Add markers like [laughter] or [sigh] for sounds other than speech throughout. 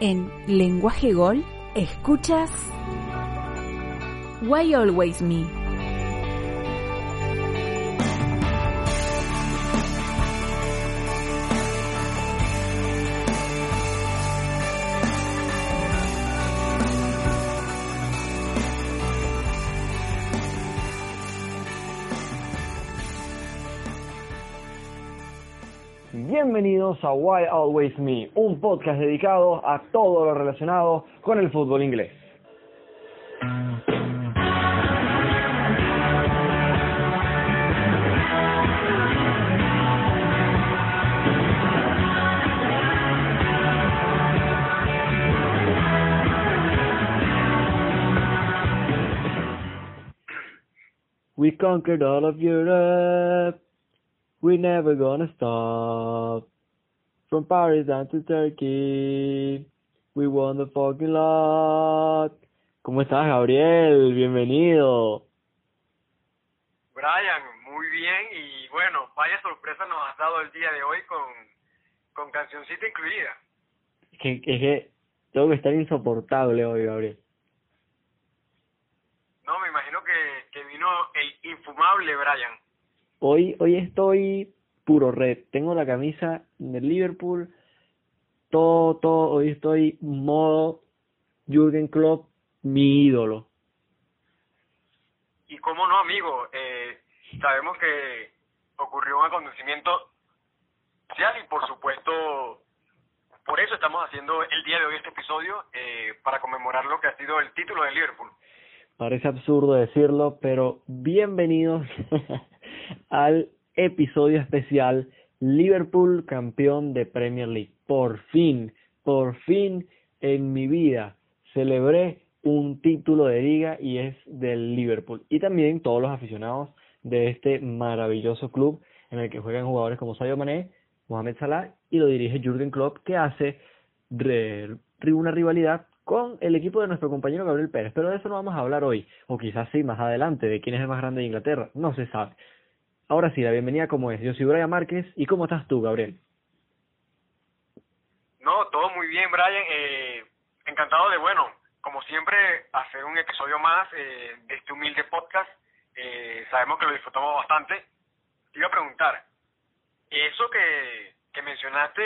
En Lenguaje Gol, escuchas Why Always Me. Bienvenidos a Why Always Me, un podcast dedicado a todo lo relacionado con el fútbol inglés. We conquered all of Europe. We're never gonna stop. From Paris down to Turkey. We won the fucking lot. ¿Cómo estás, Gabriel? Bienvenido. Brian, muy bien y bueno, vaya sorpresa nos has dado el día de hoy con, con cancioncita incluida. Que, es que tengo que estar insoportable hoy, Gabriel. No, me imagino que, que vino el infumable Brian. Hoy, hoy estoy puro red. Tengo la camisa del Liverpool. Todo, todo. Hoy estoy modo Jürgen Klopp, mi ídolo. Y cómo no, amigo, eh, sabemos que ocurrió un acontecimiento social y por supuesto por eso estamos haciendo el día de hoy este episodio eh, para conmemorar lo que ha sido el título del Liverpool. Parece absurdo decirlo, pero bienvenidos [laughs] al episodio especial Liverpool campeón de Premier League. Por fin, por fin en mi vida celebré un título de liga y es del Liverpool. Y también todos los aficionados de este maravilloso club en el que juegan jugadores como Sadio Mané, Mohamed Salah y lo dirige Jürgen Klopp que hace una rivalidad con el equipo de nuestro compañero Gabriel Pérez. Pero de eso no vamos a hablar hoy, o quizás sí más adelante, de quién es el más grande de Inglaterra, no se sabe. Ahora sí, la bienvenida como es. Yo soy Brian Márquez y ¿cómo estás tú, Gabriel? No, todo muy bien, Brian. Eh, encantado de, bueno, como siempre, hacer un episodio más eh, de este humilde podcast. Eh, sabemos que lo disfrutamos bastante. Te iba a preguntar, eso que, que mencionaste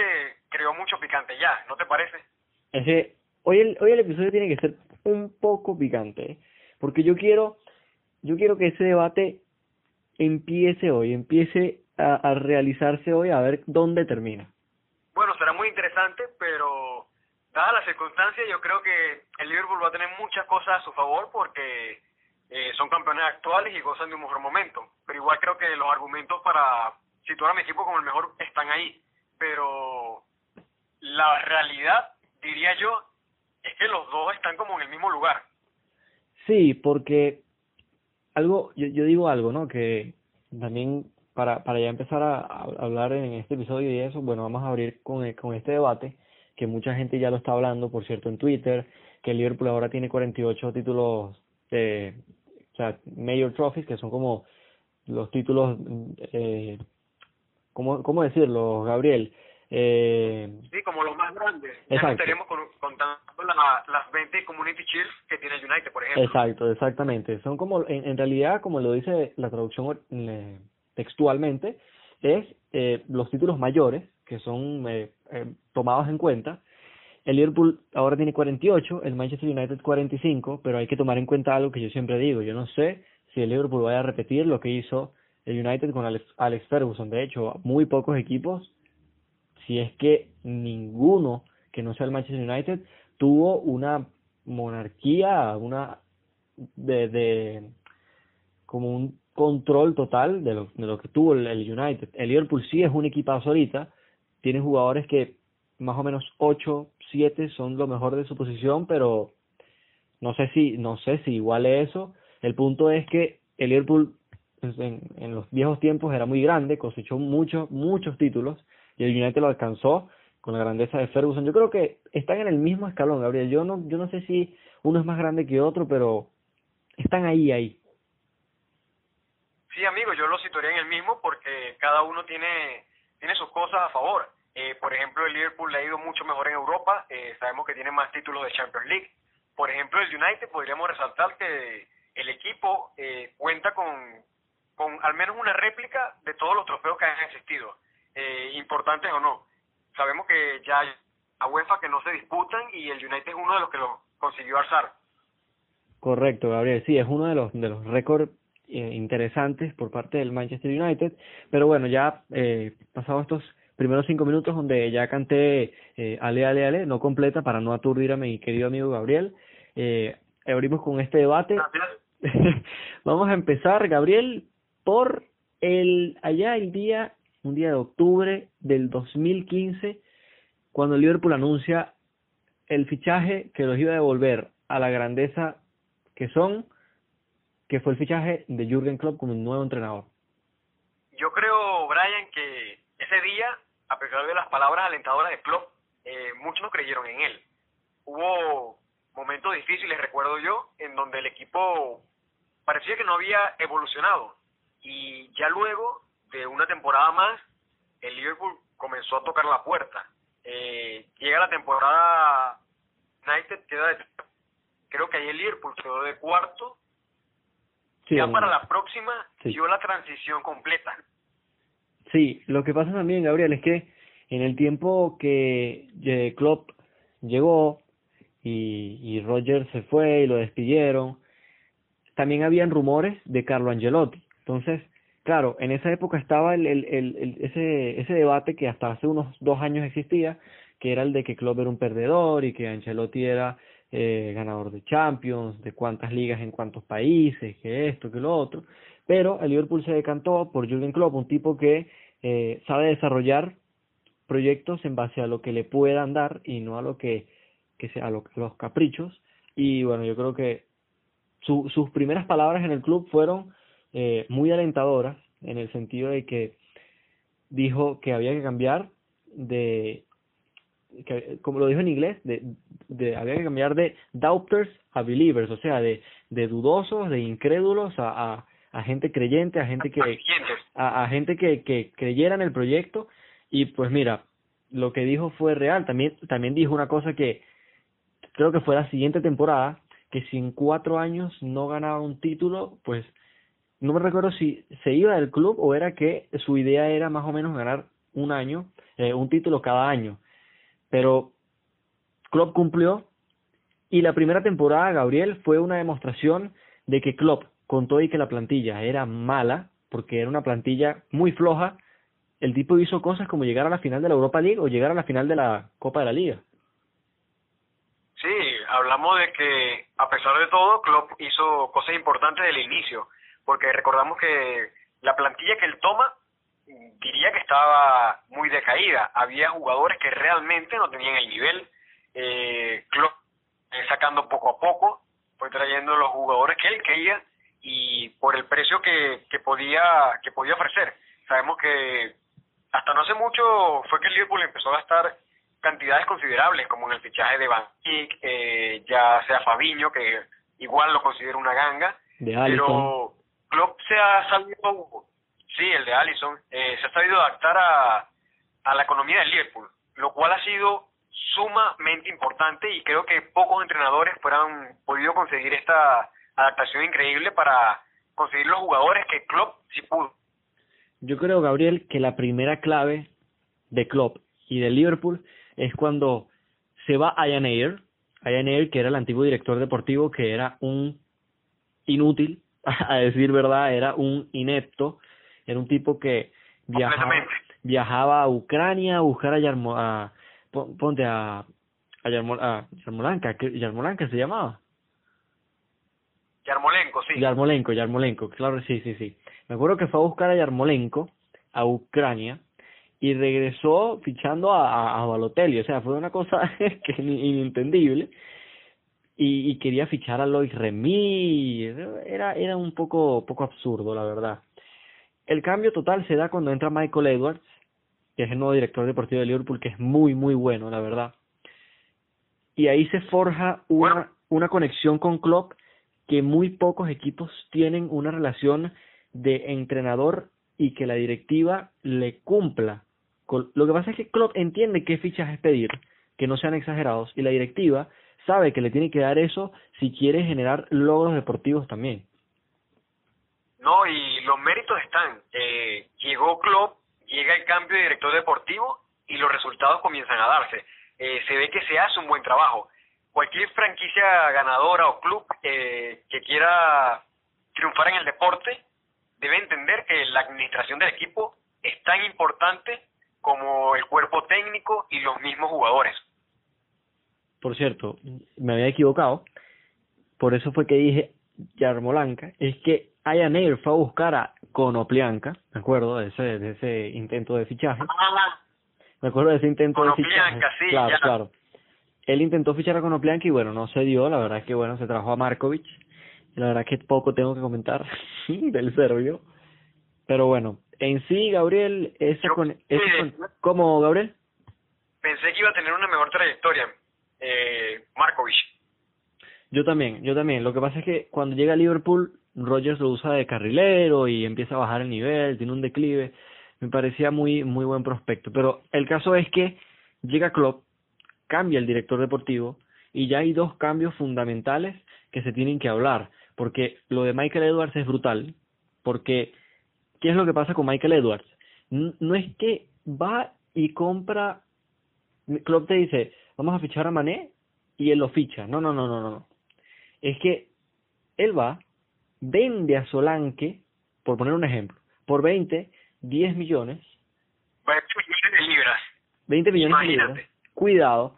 creó mucho picante ya, ¿no te parece? Ese, hoy, el, hoy el episodio tiene que ser un poco picante, porque yo quiero, yo quiero que ese debate empiece hoy, empiece a, a realizarse hoy, a ver dónde termina. Bueno, será muy interesante, pero dada la circunstancia, yo creo que el Liverpool va a tener muchas cosas a su favor porque eh, son campeones actuales y gozan de un mejor momento. Pero igual creo que los argumentos para situar a mi equipo como el mejor están ahí. Pero la realidad, diría yo, es que los dos están como en el mismo lugar. Sí, porque algo, yo, yo digo algo, ¿no? Que también para, para ya empezar a, hablar en este episodio y eso, bueno, vamos a abrir con, con este debate, que mucha gente ya lo está hablando, por cierto, en Twitter, que el Liverpool ahora tiene 48 títulos de, o sea, Major Trophies, que son como los títulos, eh, ¿cómo, ¿cómo decirlo, Gabriel? Eh, sí, como los más grandes. Exacto. Ya no estaremos con, contando la, las 20 Community Shields que tiene United, por ejemplo. Exacto, exactamente. Son como, en, en realidad, como lo dice la traducción eh, textualmente, es eh, los títulos mayores que son eh, eh, tomados en cuenta. El Liverpool ahora tiene 48, el Manchester United 45, pero hay que tomar en cuenta algo que yo siempre digo. Yo no sé si el Liverpool vaya a repetir lo que hizo el United con Alex, Alex Ferguson. De hecho, muy pocos equipos, si es que ninguno que no sea el Manchester United, tuvo una monarquía, una de, de como un control total de lo, de lo que tuvo el, el United. El Liverpool sí es un equipazo ahorita, tiene jugadores que más o menos 8, 7 son lo mejor de su posición, pero no sé si no sé si igual es eso. El punto es que el Liverpool pues, en, en los viejos tiempos era muy grande, cosechó muchos muchos títulos y el United lo alcanzó con la grandeza de Ferguson. Yo creo que están en el mismo escalón, Gabriel. Yo no yo no sé si uno es más grande que otro, pero están ahí ahí. Sí, amigo, yo lo situaría en el mismo porque cada uno tiene tiene sus cosas a favor. Eh, por ejemplo, el Liverpool le ha ido mucho mejor en Europa, eh, sabemos que tiene más títulos de Champions League. Por ejemplo, el United podríamos resaltar que el equipo eh, cuenta con, con al menos una réplica de todos los trofeos que han existido, eh, importantes o no. Sabemos que ya hay a UEFA que no se disputan y el United es uno de los que lo consiguió alzar. Correcto, Gabriel. Sí, es uno de los de los récords eh, interesantes por parte del Manchester United. Pero bueno, ya eh, pasados estos primeros cinco minutos donde ya canté eh, Ale, Ale, Ale, no completa para no aturdir a mi querido amigo Gabriel, eh, abrimos con este debate. [laughs] Vamos a empezar, Gabriel, por el allá el día, un día de octubre del 2015, cuando Liverpool anuncia el fichaje que los iba a devolver a la grandeza que son, que fue el fichaje de Jürgen Klopp como nuevo entrenador. Yo creo, Brian, que ese día, a pesar de las palabras alentadoras de Klopp, eh, muchos no creyeron en él. Hubo momentos difíciles, recuerdo yo, en donde el equipo parecía que no había evolucionado. Y ya luego de una temporada más, el Liverpool comenzó a tocar la puerta. Eh, llega la temporada, United queda de, creo que ahí el Liverpool quedó de cuarto. Sí, ya para la próxima Sí. dio la transición completa. Sí, lo que pasa también, Gabriel, es que en el tiempo que eh, Klopp llegó y, y Roger se fue y lo despidieron, también habían rumores de Carlo Angelotti. Entonces, claro, en esa época estaba el, el, el, ese, ese debate que hasta hace unos dos años existía, que era el de que Klopp era un perdedor y que Ancelotti era eh, ganador de Champions, de cuántas ligas en cuántos países, que esto, que lo otro. Pero el Liverpool se decantó por Jürgen Klopp, un tipo que eh, sabe desarrollar proyectos en base a lo que le puedan dar y no a lo que, que sea a, lo- los caprichos. Y bueno, yo creo que su, sus primeras palabras en el club fueron eh, muy alentadoras en el sentido de que dijo que había que cambiar de que, como lo dijo en inglés, de, de había que cambiar de doubters a believers, o sea, de, de dudosos, de incrédulos a, a, a gente creyente, a gente que a, a gente que, que creyera en el proyecto y pues mira, lo que dijo fue real. También, también dijo una cosa que creo que fue la siguiente temporada, que si en cuatro años no ganaba un título, pues no me recuerdo si se iba del club o era que su idea era más o menos ganar un año, eh, un título cada año. Pero Klopp cumplió y la primera temporada, Gabriel, fue una demostración de que Klopp, con todo y que la plantilla era mala, porque era una plantilla muy floja, el tipo hizo cosas como llegar a la final de la Europa League o llegar a la final de la Copa de la Liga. Sí, hablamos de que a pesar de todo, Klopp hizo cosas importantes desde el inicio, porque recordamos que la plantilla que él toma diría que estaba muy decaída. Había jugadores que realmente no tenían el nivel. Eh, Klopp eh, sacando poco a poco, fue trayendo los jugadores que él quería y por el precio que, que podía que podía ofrecer. Sabemos que hasta no hace mucho fue que el Liverpool empezó a gastar cantidades considerables, como en el fichaje de Van Dijk, eh, ya sea Fabiño, que igual lo considero una ganga, De pero Klopp se ha sabido, sí, el de Allison, eh, se ha sabido adaptar a, a la economía del Liverpool, lo cual ha sido sumamente importante y creo que pocos entrenadores fueran podido conseguir esta adaptación increíble para conseguir los jugadores que Klopp sí pudo. Yo creo, Gabriel, que la primera clave de Klopp y de Liverpool es cuando se va Ian Ayer, Ian Ayer que era el antiguo director deportivo, que era un inútil, [laughs] a decir verdad, era un inepto, era un tipo que viajaba, viajaba a Ucrania a buscar a, Yarmo, a pon- ponte a, a, Yarmo- a Yarmolenka, que- Yarmolenka se llamaba. Yarmolenko, sí. Yarmolenko, Yarmolenko, claro, sí, sí, sí. Me acuerdo que fue a buscar a Yarmolenko a Ucrania y regresó fichando a, a, a Balotelli, o sea, fue una cosa [laughs] que ni- inentendible. Y, quería fichar a Lois Remy, era, era un poco, poco absurdo, la verdad. El cambio total se da cuando entra Michael Edwards, que es el nuevo director deportivo de Liverpool, que es muy, muy bueno, la verdad. Y ahí se forja una, una conexión con Klopp que muy pocos equipos tienen una relación de entrenador y que la directiva le cumpla Lo que pasa es que Klopp entiende qué fichas es pedir, que no sean exagerados, y la directiva sabe que le tiene que dar eso si quiere generar logros deportivos también. No, y los méritos están. Eh, llegó Klopp, llega el cambio de director deportivo y los resultados comienzan a darse. Eh, se ve que se hace un buen trabajo. Cualquier franquicia ganadora o club eh, que quiera triunfar en el deporte debe entender que la administración del equipo es tan importante como el cuerpo técnico y los mismos jugadores. Por cierto, me había equivocado, por eso fue que dije Yarmolanca, es que Ayaneir fue a buscar a Conoplianca, me acuerdo de ese, de ese intento de fichaje. Me acuerdo de ese intento de fichaje. Sí, claro, claro. Él intentó fichar a Conoplianca y bueno, no se dio, la verdad es que bueno, se trajo a Markovic. La verdad es que poco tengo que comentar [laughs] del serbio. Pero bueno, en sí, Gabriel, esa con, ¿cómo, Gabriel? Pensé que iba a tener una mejor trayectoria, eh, Markovic. Yo también, yo también. Lo que pasa es que cuando llega a Liverpool, Rogers lo usa de carrilero y empieza a bajar el nivel, tiene un declive. Me parecía muy, muy buen prospecto. Pero el caso es que llega Klopp, cambia el director deportivo y ya hay dos cambios fundamentales que se tienen que hablar. Porque lo de Michael Edwards es brutal. Porque, ¿qué es lo que pasa con Michael Edwards? No es que va y compra. Klopp te dice, vamos a fichar a Mané y él lo ficha. No, no, no, no, no es que él va, vende a Solanque, por poner un ejemplo, por 20, 10 millones. 20 millones de libras. 20 millones de libras. Cuidado.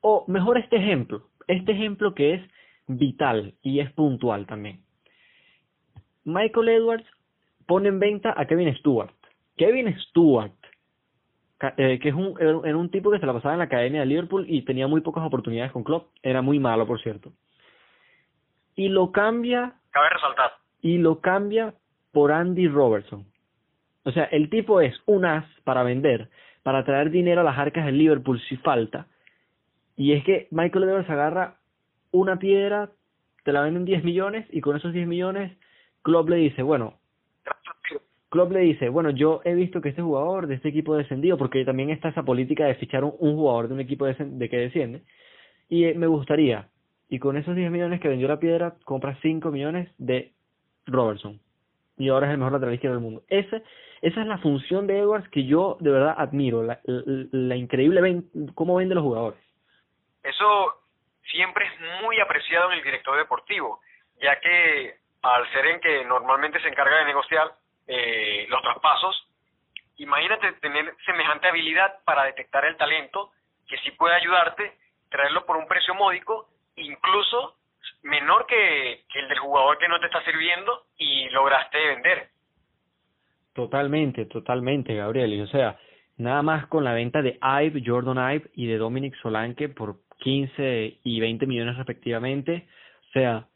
O mejor este ejemplo, este ejemplo que es vital y es puntual también. Michael Edwards pone en venta a Kevin Stewart. Kevin Stewart, eh, que es un, era un tipo que se la pasaba en la academia de Liverpool y tenía muy pocas oportunidades con Klopp. Era muy malo, por cierto y lo cambia. Cabe resaltar. Y lo cambia por Andy Robertson. O sea, el tipo es un as para vender, para traer dinero a las arcas del Liverpool si falta. Y es que Michael Edwards agarra una piedra, te la venden 10 millones y con esos 10 millones Klopp le dice, bueno, Klopp le dice, bueno, yo he visto que este jugador de este equipo descendido, porque también está esa política de fichar un, jugador de un equipo de, que desciende, y eh, me gustaría y con esos 10 millones que vendió la piedra, compra 5 millones de Robertson. Y ahora es el mejor lateral del mundo. Esa, esa es la función de Edwards que yo de verdad admiro, la, increíble cómo vende los jugadores. Eso siempre es muy apreciado en el director deportivo, ya que al ser en que normalmente se encarga de negociar eh, los traspasos, imagínate tener semejante habilidad para detectar el talento que sí puede ayudarte, traerlo por un precio módico incluso menor que, el del jugador que no te está sirviendo y lograste vender. Totalmente, totalmente, Gabriel. Y o sea, nada más con la venta de Ive, Jordan Ive y de Dominic Solanke por 15 y 20 millones respectivamente. O sea,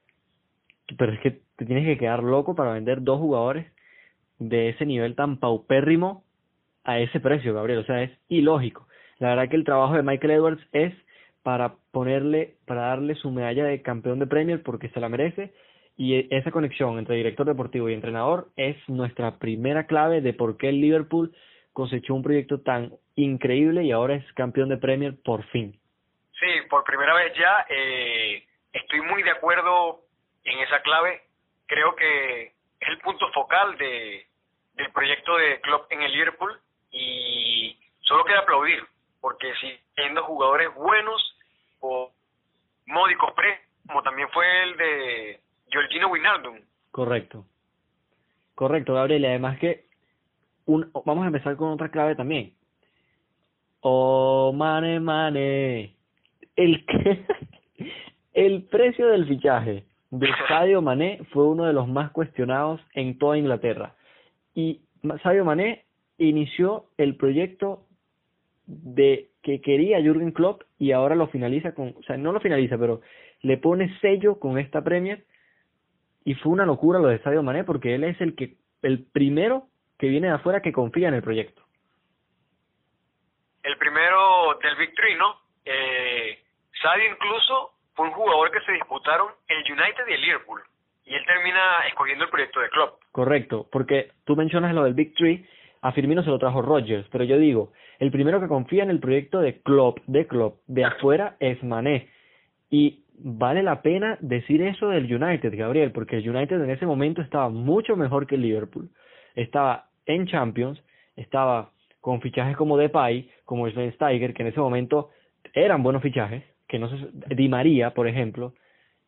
pero es que te tienes que quedar loco para vender dos jugadores de ese nivel tan paupérrimo a ese precio, Gabriel. O sea, es ilógico. La verdad que el trabajo de Michael Edwards es para ponerle, para darle su medalla de campeón de Premier porque se la merece y e, esa conexión entre director deportivo y entrenador es nuestra primera clave de por qué el Liverpool cosechó un proyecto tan increíble y ahora es campeón de Premier por fin. Sí, por primera vez ya eh, estoy muy de acuerdo en esa clave. Creo que es el punto focal de, del proyecto de Klopp en el Liverpool y solo queda aplaudir porque si siendo jugadores buenos o módicos pre, como también fue el de Georgino Wijnaldum. Correcto. Correcto, Gabriel. Además que un, vamos a empezar con otra clave también. Oh, mane, mane. El, [laughs] el precio del fichaje de Sadio Mané fue uno de los más cuestionados en toda Inglaterra. Y Sadio Mané inició el proyecto de que quería Jürgen Klopp y ahora lo finaliza con, o sea, no lo finaliza, pero le pone sello con esta Premier y fue una locura lo de Sadio Mané porque él es el que el primero que viene de afuera que confía en el proyecto. El primero del Victory, ¿no? Eh, Sadio incluso fue un jugador que se disputaron el United y el Liverpool y él termina escogiendo el proyecto de Klopp. Correcto, porque tú mencionas lo del Big A Firmino se lo trajo Rodgers, pero yo digo, el primero que confía en el proyecto de Klopp, de Klopp, de afuera es Mané. Y vale la pena decir eso del United, Gabriel, porque el United en ese momento estaba mucho mejor que el Liverpool. Estaba en Champions, estaba con fichajes como Depay, como Sven Steiger, que en ese momento eran buenos fichajes, que no se, Di María, por ejemplo,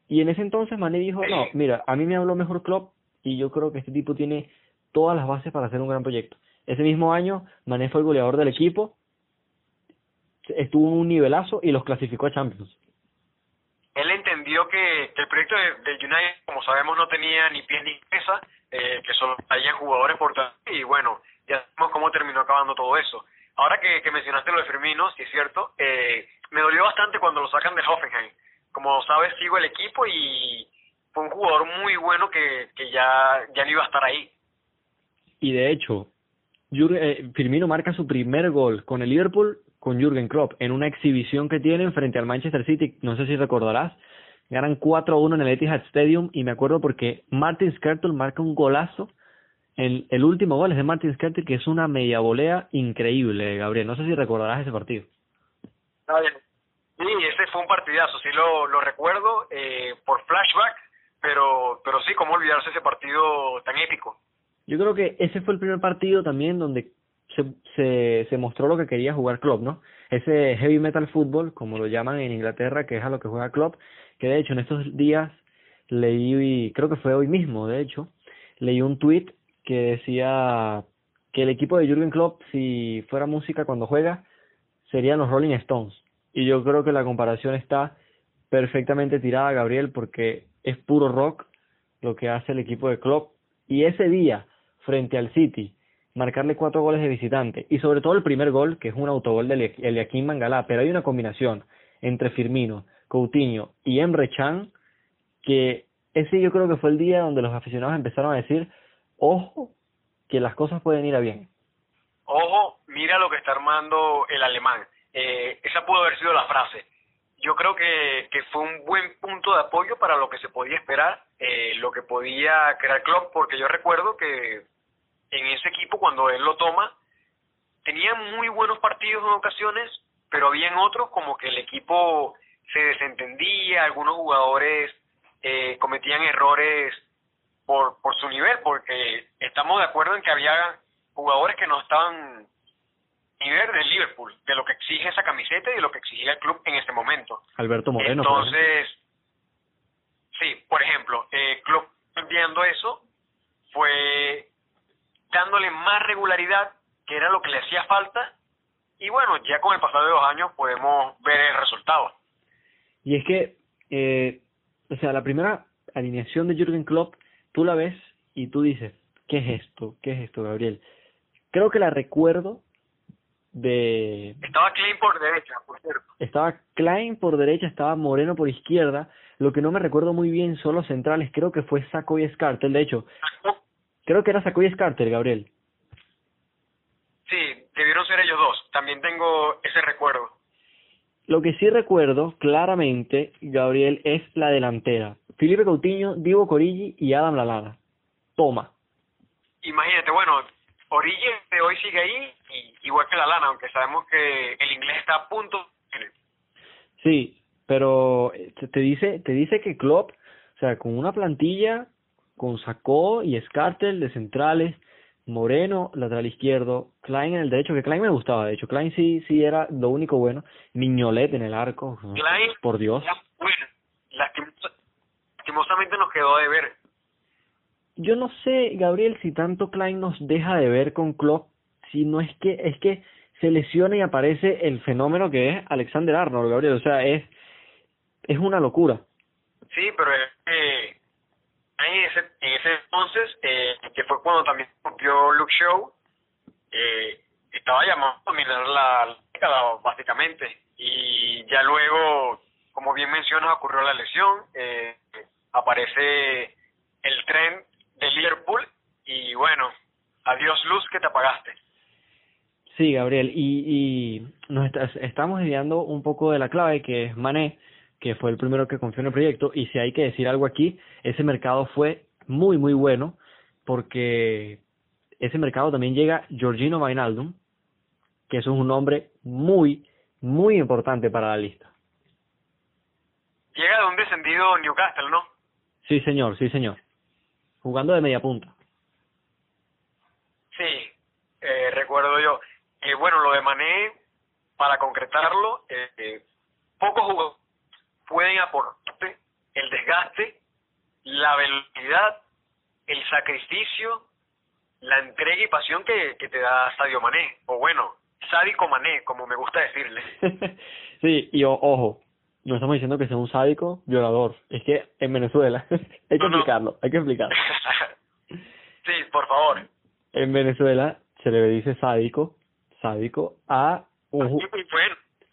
y en ese entonces Mané dijo, no, mira, a mí me habló mejor Klopp y yo creo que este tipo tiene todas las bases para hacer un gran proyecto. Ese mismo año Mané fue el goleador del equipo, estuvo en un nivelazo y los clasificó a Champions. Él entendió que, el proyecto de, United, como sabemos, no tenía ni pie ni cabeza, eh, que solo habían jugadores por y bueno, ya sabemos cómo terminó acabando todo eso. Ahora que, que mencionaste lo de Firmino, si es cierto, eh, me dolió bastante cuando lo sacan de Hoffenheim como sabes, sigo el equipo y fue un jugador muy bueno que, que ya, ya no iba a estar ahí. Y de hecho, eh, Firmino marca su primer gol con el Liverpool con Jürgen Klopp en una exhibición que tienen frente al Manchester City, no sé si recordarás, ganan 4-1 en el Etihad Stadium y me acuerdo porque Martin Skrtel marca un golazo, el, el último gol es de Martin Skrtel que es una media volea increíble, Gabriel, no sé si recordarás ese partido. Está bien, Sí, ese fue un partidazo, sí lo, lo recuerdo eh, por flashback, pero, pero sí, cómo olvidarse ese partido tan épico. Yo creo que ese fue el primer partido también donde se, se, se mostró lo que quería jugar Klopp, ¿no? Ese heavy metal fútbol, como lo llaman en Inglaterra, que es a lo que juega Klopp, que de hecho en estos días leí, creo que fue hoy mismo, de hecho, leí un tweet que decía que el equipo de Jürgen Klopp, si fuera música cuando juega, serían los Rolling Stones. Y yo creo que la comparación está perfectamente tirada, Gabriel, porque es puro rock lo que hace el equipo de Klopp. Y ese día, frente al City, marcarle cuatro goles de visitante, y sobre todo el primer gol, que es un autogol de Eliaquín Mangalá, pero hay una combinación entre Firmino, Coutinho y Emre Chan, que ese yo creo que fue el día donde los aficionados empezaron a decir, ojo, que las cosas pueden ir a bien. Ojo, mira lo que está armando el alemán eh, esa pudo haber sido la frase. Yo creo que, que fue un buen punto de apoyo para lo que se podía esperar, eh, lo que podía crear Klopp, porque yo recuerdo que en ese equipo cuando él lo toma, tenía muy buenos partidos en ocasiones, pero había otros como que el equipo se desentendía, algunos jugadores eh, cometían errores por, por su nivel, porque estamos de acuerdo en que había jugadores que no estaban nivel del Liverpool, de lo que exige esa camiseta y de lo que exigía el club en este momento. Alberto Moreno. Entonces, sí, por ejemplo, el club viendo eso fue dándole más regularidad, que era lo que le hacía falta, y bueno, ya con el pasado de dos años podemos ver el resultado. Y es que, eh, o sea, la primera alineación de Jürgen Klopp, tú la ves y tú dices, ¿qué es esto? ¿Qué es esto, Gabriel? Creo que la recuerdo de... Estaba Klein por derecha, por cierto. Estaba Klein por derecha, estaba Moreno por izquierda. Lo que no me recuerdo muy bien son los centrales. Creo que fue Saco y Scarter, de hecho. Creo que era Saco y Scarter, Gabriel. Sí, debieron ser ellos dos. También tengo ese recuerdo. Lo que sí recuerdo claramente, Gabriel, es la delantera. Felipe Coutinho, Divo Corigi y Adam Lalana. Toma. Imagínate, bueno, Origi de hoy sigue ahí, igual que la lana, aunque sabemos que el inglés está a punto. Sí, pero eh, te dice, te dice que Klopp, o sea, con una plantilla, con Sacó y Scartel de centrales, Moreno, lateral izquierdo, Klein en el derecho, que Klein me gustaba, de hecho, Klein sí, sí era lo único bueno, Miñolet en el arco, Klein, por Dios. Bueno, lastimosamente nos quedó de ver yo no sé, Gabriel, si tanto Klein nos deja de ver con Klopp, si no es que es que se lesiona y aparece el fenómeno que es Alexander Arnold, Gabriel, o sea, es es una locura. Sí, pero ese en ese entonces eh, que fue cuando también rompió Luke Show, eh, estaba llamado a mirar la década básicamente y ya luego, como bien mencionas, ocurrió la lesión, eh, aparece el tren de Liverpool y bueno, adiós luz que te apagaste. Sí, Gabriel, y, y nos estamos desviando un poco de la clave que es Mané, que fue el primero que confió en el proyecto, y si hay que decir algo aquí, ese mercado fue muy, muy bueno, porque ese mercado también llega Georgino Wijnaldum, que eso es un nombre muy, muy importante para la lista. Llega de un descendido Newcastle, ¿no? Sí, señor, sí, señor. Jugando de media punta. Sí, eh, recuerdo yo. Eh, bueno, lo de Mané, para concretarlo, eh, pocos jugadores pueden aportarte el desgaste, la velocidad, el sacrificio, la entrega y pasión que, que te da Sadio Mané, o bueno, sádico Mané, como me gusta decirle. [laughs] sí, y ojo, no estamos diciendo que sea un sádico violador, es que en Venezuela, [laughs] hay que explicarlo, hay que explicarlo. [laughs] sí, por favor. En Venezuela se le dice sádico, sádico a un,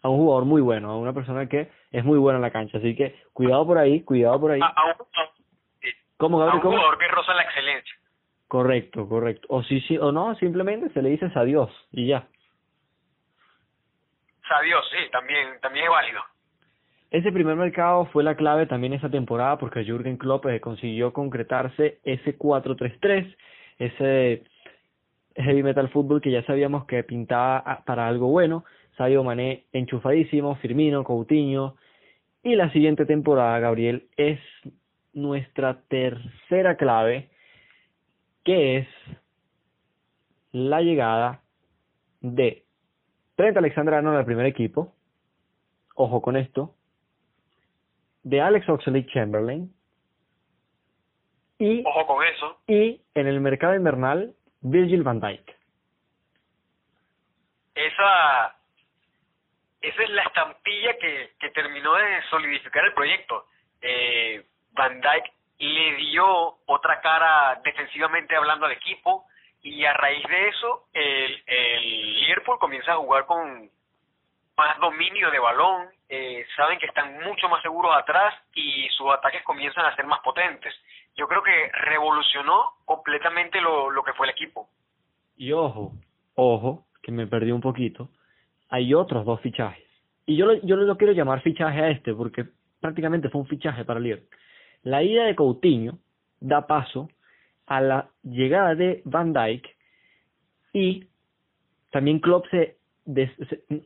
a un jugador muy bueno, a una persona que es muy buena en la cancha, así que cuidado por ahí, cuidado por ahí. A, un, ¿Cómo, a un jugador que roza la excelencia. Correcto, correcto. O sí, sí, o no, simplemente se le dice adiós y ya. Adiós, sí, también, también es válido. Ese primer mercado fue la clave también esa temporada porque Jürgen Klopp eh, consiguió concretarse ese 4-3-3, ese heavy metal fútbol que ya sabíamos que pintaba para algo bueno. Sadio Mané enchufadísimo, Firmino, Coutinho. Y la siguiente temporada, Gabriel, es nuestra tercera clave, que es la llegada de Trent Alexander-Arnold al primer equipo. Ojo con esto. De Alex Oxlade-Chamberlain. Y, Ojo con eso. Y en el mercado invernal, Virgil van Dijk. Esa, esa es la estampilla que, que terminó de solidificar el proyecto. Eh, van Dijk le dio otra cara defensivamente hablando al equipo y a raíz de eso el, el Liverpool comienza a jugar con más dominio de balón, eh, saben que están mucho más seguros atrás y sus ataques comienzan a ser más potentes. Yo creo que revolucionó completamente lo, lo que fue el equipo. Y ojo, ojo, que me perdí un poquito, hay otros dos fichajes. Y yo, yo no lo quiero llamar fichaje a este porque prácticamente fue un fichaje para Liverpool. La ida de Coutinho da paso a la llegada de Van Dyke y también Klopp se,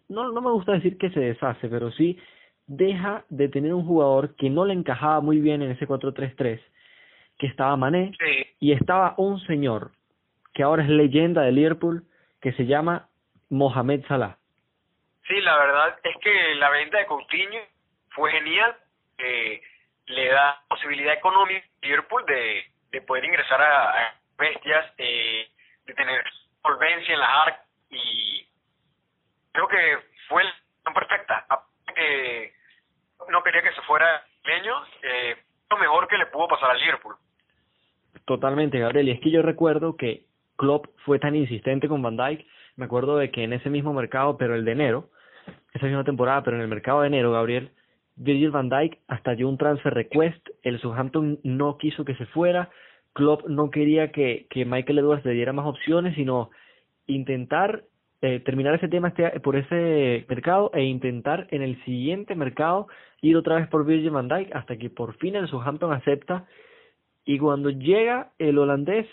no, no me gusta decir que se deshace, pero sí deja de tener un jugador que no le encajaba muy bien en ese 4-3-3, que estaba Mané, y estaba un señor que ahora es leyenda de Liverpool, que se llama Mohamed Salah. Sí, la verdad es que la venta de Coutinho fue genial, eh, le da posibilidad económica a Liverpool de de poder ingresar a, bestias, eh, de tener solvencia en las arcas y creo que fue la perfecta. que no quería que se fuera leño, eh, lo mejor que le pudo pasar al Liverpool. Totalmente, Gabriel. Y es que yo recuerdo que Klopp fue tan insistente con Van Dijk. Me acuerdo de que en ese mismo mercado, pero el de enero, esa misma temporada, pero en el mercado de enero, Gabriel, Virgil van Dijk hasta dio un transfer request, el Southampton no quiso que se fuera, Klopp no quería que, que Michael Edwards le diera más opciones, sino intentar eh, terminar ese tema este, por ese mercado e intentar en el siguiente mercado ir otra vez por Virgil van Dijk hasta que por fin el Southampton acepta. Y cuando llega el holandés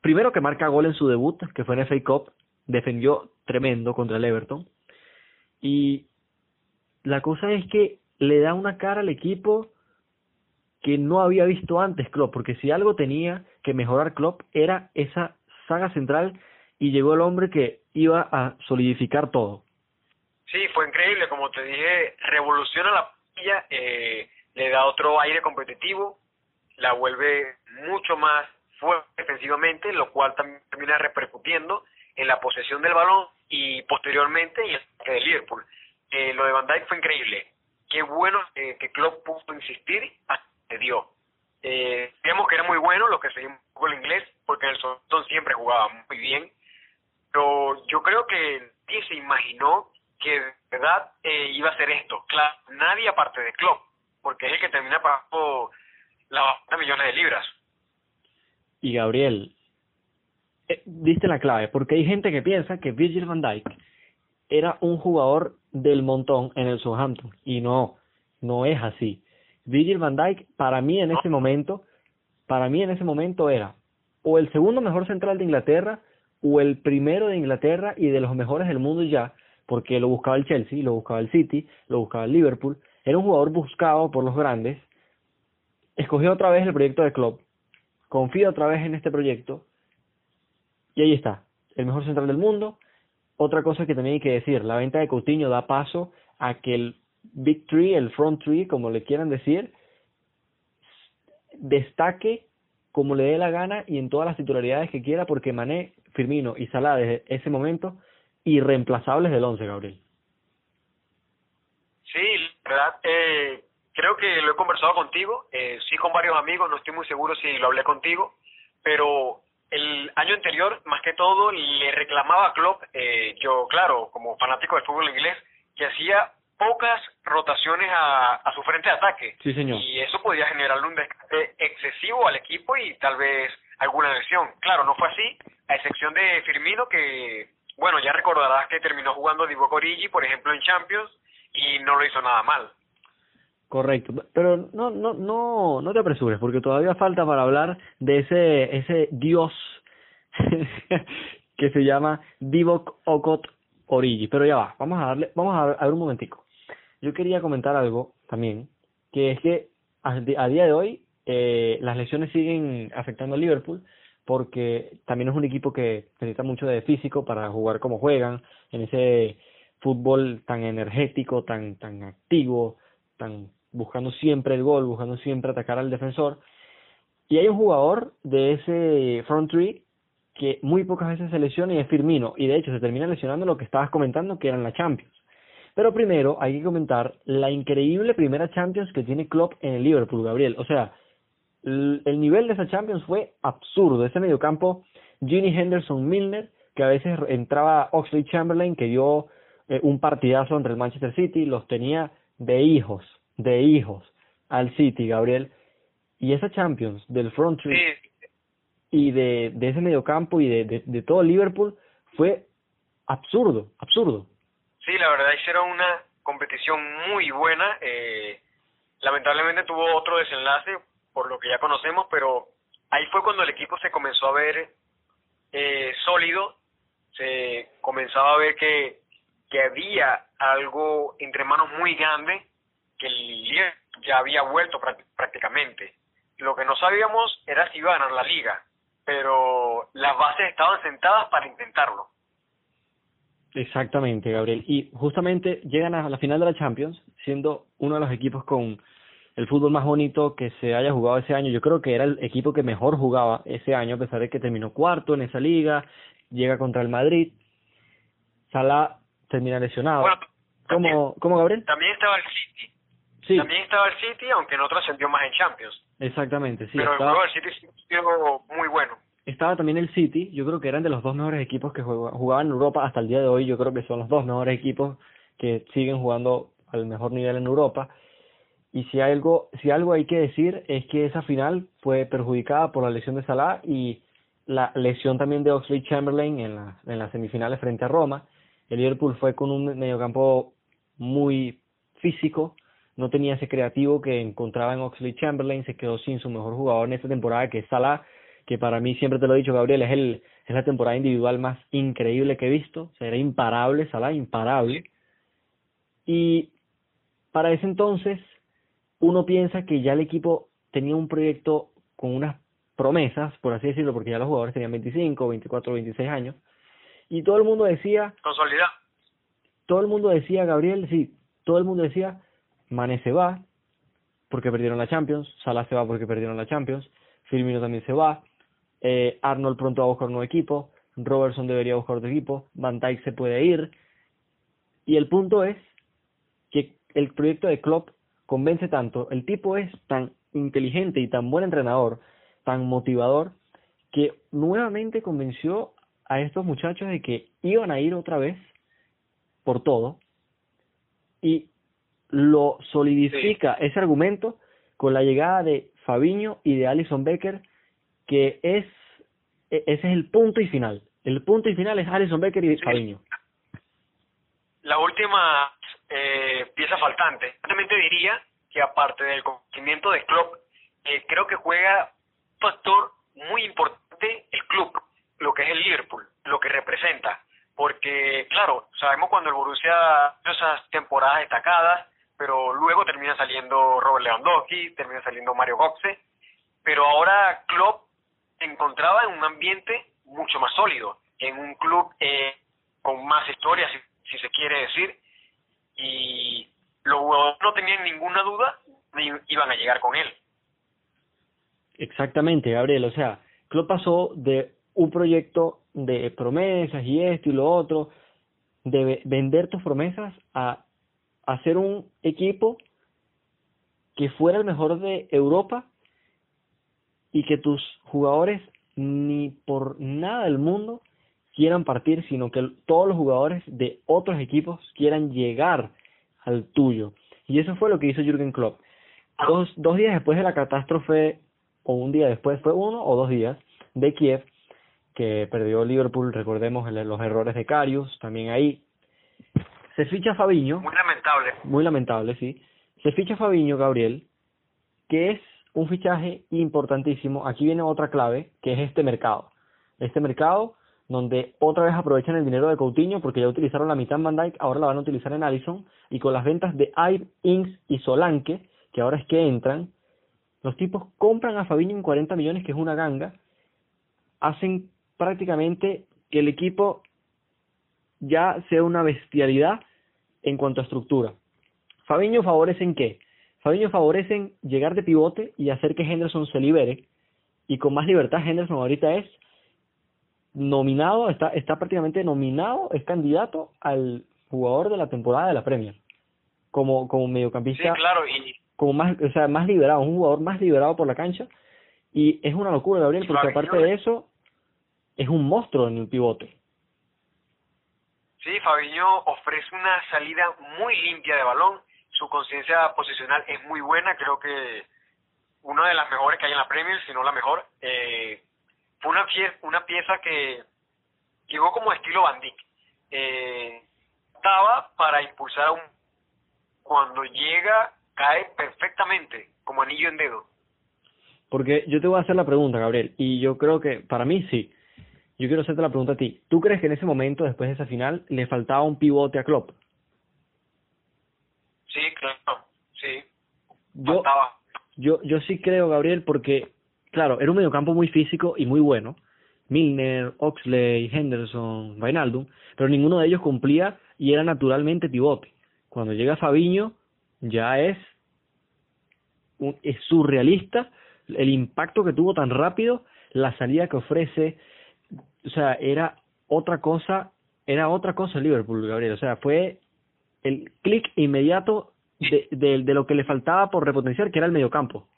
primero que marca gol en su debut que fue en FA Cup defendió tremendo contra el Everton. Y la cosa es que le da una cara al equipo que no había visto antes Klopp, porque si algo tenía que mejorar Klopp era esa saga central y llegó el hombre que iba a solidificar todo. Sí, fue increíble, como te dije, revoluciona la pilla, eh, le da otro aire competitivo, la vuelve mucho más fuerte defensivamente, lo cual también termina repercutiendo en la posesión del balón y posteriormente en el de Liverpool. Eh, lo de Van Dijk fue increíble. Qué bueno eh, que Klopp pudo insistir hasta que dio. Eh, vemos que era muy bueno, lo que seguimos con el inglés, porque en el Southampton siempre jugaba muy bien. Pero yo creo que nadie se imaginó que de verdad eh, iba a ser esto. Claro, nadie aparte de Klopp, porque es el que termina pagando las millones de libras. Y Gabriel, eh, diste la clave, porque hay gente que piensa que Virgil van Dijk era un jugador del montón en el Southampton y no, no es así. Virgil van Dijk para mí en ese momento, para mí en ese momento era o el segundo mejor central de Inglaterra o el primero de Inglaterra y de los mejores del mundo ya, porque lo buscaba el Chelsea, lo buscaba el City, lo buscaba el Liverpool, era un jugador buscado por los grandes, escogió otra vez el proyecto de club, confía otra vez en este proyecto. Y ahí está, el mejor central del mundo. Otra cosa que también hay que decir, la venta de Coutinho da paso a que el Big Tree, el Front Tree, como le quieran decir, destaque como le dé la gana y en todas las titularidades que quiera, porque Mané, Firmino y Salah desde ese momento, irreemplazables del once, Gabriel. Sí, verdad. Eh, creo que lo he conversado contigo, eh, sí con varios amigos, no estoy muy seguro si lo hablé contigo, pero el año anterior, más que todo, le reclamaba a Klopp, eh, yo, claro, como fanático del fútbol inglés, que hacía pocas rotaciones a, a su frente de ataque. Sí, señor. Y eso podía generarle un desgaste excesivo al equipo y tal vez alguna lesión. Claro, no fue así, a excepción de Firmino, que, bueno, ya recordarás que terminó jugando Divock Origi, por ejemplo, en Champions, y no lo hizo nada mal. Correcto, pero no, no, no, no te apresures, porque todavía falta para hablar de ese, ese dios [laughs] que se llama Divock Okot Origi. Pero ya va, vamos a darle, vamos a ver un momentico. Yo quería comentar algo también, que es que a, día de hoy eh, las lesiones siguen afectando a Liverpool, porque también es un equipo que necesita mucho de físico para jugar como juegan, en ese fútbol tan energético, tan, tan activo, tan buscando siempre el gol, buscando siempre atacar al defensor. Y hay un jugador de ese front three que muy pocas veces se lesiona y es Firmino. Y de hecho se termina lesionando lo que estabas comentando, que eran la Champions. Pero primero hay que comentar la increíble primera Champions que tiene Klopp en el Liverpool, Gabriel. O sea, el, nivel de esa Champions fue absurdo. Ese mediocampo, Ginny Henderson Milner, que a veces entraba Oxley Chamberlain, que dio eh, un partidazo entre el Manchester City, los tenía de hijos de hijos al City, Gabriel. Y esa Champions del front three y de, de ese mediocampo y de, de, todo Liverpool fue absurdo, absurdo. Sí, la verdad hicieron una competición muy buena. Eh, lamentablemente tuvo otro desenlace, por lo que ya conocemos, pero ahí fue cuando el equipo se comenzó a ver eh, sólido, se comenzaba a ver que, que había algo entre manos muy grande que el ya había vuelto prácticamente. Lo que no sabíamos era si iba a ganar la liga, pero las bases estaban sentadas para intentarlo. Exactamente, Gabriel. Y justamente llegan a la final de la Champions, siendo uno de los equipos con el fútbol más bonito que se haya jugado ese año. Yo creo que era el equipo que mejor jugaba ese año, a pesar de que terminó cuarto en esa liga, llega contra el Madrid. Salah termina lesionado. Bueno, ¿Cómo, ¿Cómo, Gabriel? También estaba el City. También estaba el City, aunque no trascendió más en Champions. Exactamente, sí. Pero el juego del City sido muy bueno. Estaba también el City, yo creo que eran de los dos mejores equipos que jugaban en Europa hasta el día de hoy, yo creo que son los dos mejores equipos que siguen jugando al mejor nivel en Europa. Y si algo, si algo hay que decir es que esa final fue perjudicada por la lesión de Salah y la lesión también de Oxley Chamberlain en, en las semifinales frente a Roma. El Liverpool fue con un mediocampo muy físico, no tenía ese creativo que encontraba en Oxley Chamberlain, se quedó sin su mejor jugador en esta temporada, que es Salah, que para mí, siempre te lo he dicho, Gabriel, es, el, es la temporada individual más increíble que he visto, o sea, era imparable, Salah, imparable. Y para ese entonces, uno piensa que ya el equipo tenía un proyecto con unas promesas, por así decirlo, porque ya los jugadores tenían 25, 24, 26 años, y todo el mundo decía... Consolidado. Todo el mundo decía, Gabriel, sí, todo el mundo decía, Mane se va porque perdieron la Champions, Salah se va porque perdieron la Champions, Firmino también se va, eh, Arnold pronto va a buscar un nuevo equipo, Robertson debería buscar otro equipo, Van Dijk se puede ir. Y el punto es que el proyecto de Klopp convence tanto, el tipo es tan inteligente y tan buen entrenador, tan motivador, que nuevamente convenció a estos muchachos de que iban a ir otra vez por todo. Y lo solidifica ese argumento con la llegada de Fabiño y de Alison Becker, que es e, ese es el punto y final. El punto y final es Alison Becker y Fabiño. La última eh, pieza faltante. Realmente diría que aparte del conocimiento de Klopp, eh, creo que juega un factor muy importante el club, lo que es el Liverpool, lo que representa. Porque, claro, sabemos cuando el Borussia esas temporadas destacadas, pero luego termina saliendo Robert Lewandowski, termina saliendo Mario Götze, pero ahora Klopp encontraba en un ambiente mucho más sólido, en un club eh, con más historia, si, se quiere decir, y los jugadores no tenían ninguna duda de iban a llegar con él. Exactamente, Gabriel. O sea, Klopp pasó de un proyecto de promesas y esto y lo otro, de vender tus promesas a hacer un equipo que fuera el mejor de Europa y que tus jugadores ni por nada del mundo quieran partir, sino que todos los jugadores de otros equipos quieran llegar al tuyo. Y eso fue lo que hizo Jürgen Klopp. Dos, dos días después de la catástrofe, o un día después, fue uno o dos días, de Kiev, que perdió Liverpool, recordemos los errores de Karius, también ahí. Se ficha Fabiño. Muy lamentable. Muy lamentable, sí. Se ficha Fabiño, Gabriel, que es un fichaje importantísimo. Aquí viene otra clave, que es este mercado. Este mercado donde otra vez aprovechan el dinero de Coutinho porque ya utilizaron la mitad en Van Dijk, ahora la van a utilizar en Allison y con las ventas de Ive, Inks y Solanke, que ahora es que entran, los tipos compran a Fabinho en 40 millones, que es una ganga, hacen prácticamente que el equipo ya sea una bestialidad en cuanto a estructura. Fabiño favorece en qué? Fabiño favorece en llegar de pivote y hacer que Henderson se libere y con más libertad Henderson ahorita es nominado, está, está prácticamente nominado, es candidato al jugador de la temporada de la Premier. Como, como mediocampista. Sí, claro, y... Como más, o sea, más liberado, un jugador más liberado por la cancha. Y es una locura, Gabriel, porque aparte de eso, es un monstruo en el pivote. Sí, Fabinho ofrece una salida muy limpia de balón. Su conciencia posicional es muy buena. Creo que una de las mejores que hay en la Premier, si no la mejor. Eh, fue una, pieza, una pieza que llegó como estilo Van Eh, estaba para impulsar a un... Cuando llega, cae perfectamente, como anillo en dedo. Porque yo te voy a hacer la pregunta, Gabriel, y yo creo que para mí sí. Yo quiero hacerte la pregunta a ti. ¿Tú crees que en ese momento, después de esa final, le faltaba un pivote a Klopp? Sí, claro, sí. Yo, yo, yo sí creo, Gabriel, porque claro, era un mediocampo muy físico y muy bueno. Milner, Oxley, Henderson, Wijnaldum, pero ninguno de ellos cumplía y era naturalmente pivote. Cuando llega Fabiño, ya es, un, es surrealista el impacto que tuvo tan rápido, la salida que ofrece, o sea, era otra cosa, era otra cosa el Liverpool, Gabriel, o sea, fue el clic inmediato de, de, de, lo que le faltaba por repotenciar, que era el mediocampo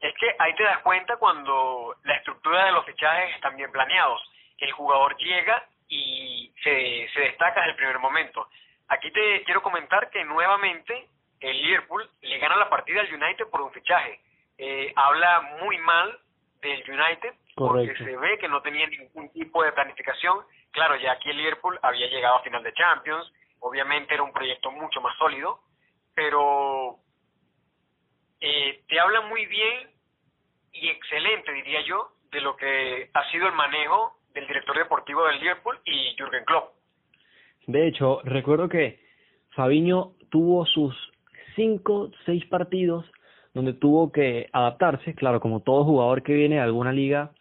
es que ahí te das cuenta cuando la estructura de los fichajes están bien planeados. El jugador llega y se, se destaca desde el primer momento. Aquí te quiero comentar que nuevamente el Liverpool le gana la partida al United por un fichaje. Eh, habla muy mal del United porque se ve que no tenía ningún tipo de planificación. Claro, ya aquí el Liverpool había llegado a final de Champions, obviamente era un proyecto mucho más sólido, pero eh, te habla muy bien y excelente, diría yo, de lo que ha sido el manejo del director deportivo del Liverpool y Jürgen Klopp. De hecho, recuerdo que Fabiño tuvo sus cinco, seis partidos donde tuvo que adaptarse, claro, como todo jugador que viene de alguna liga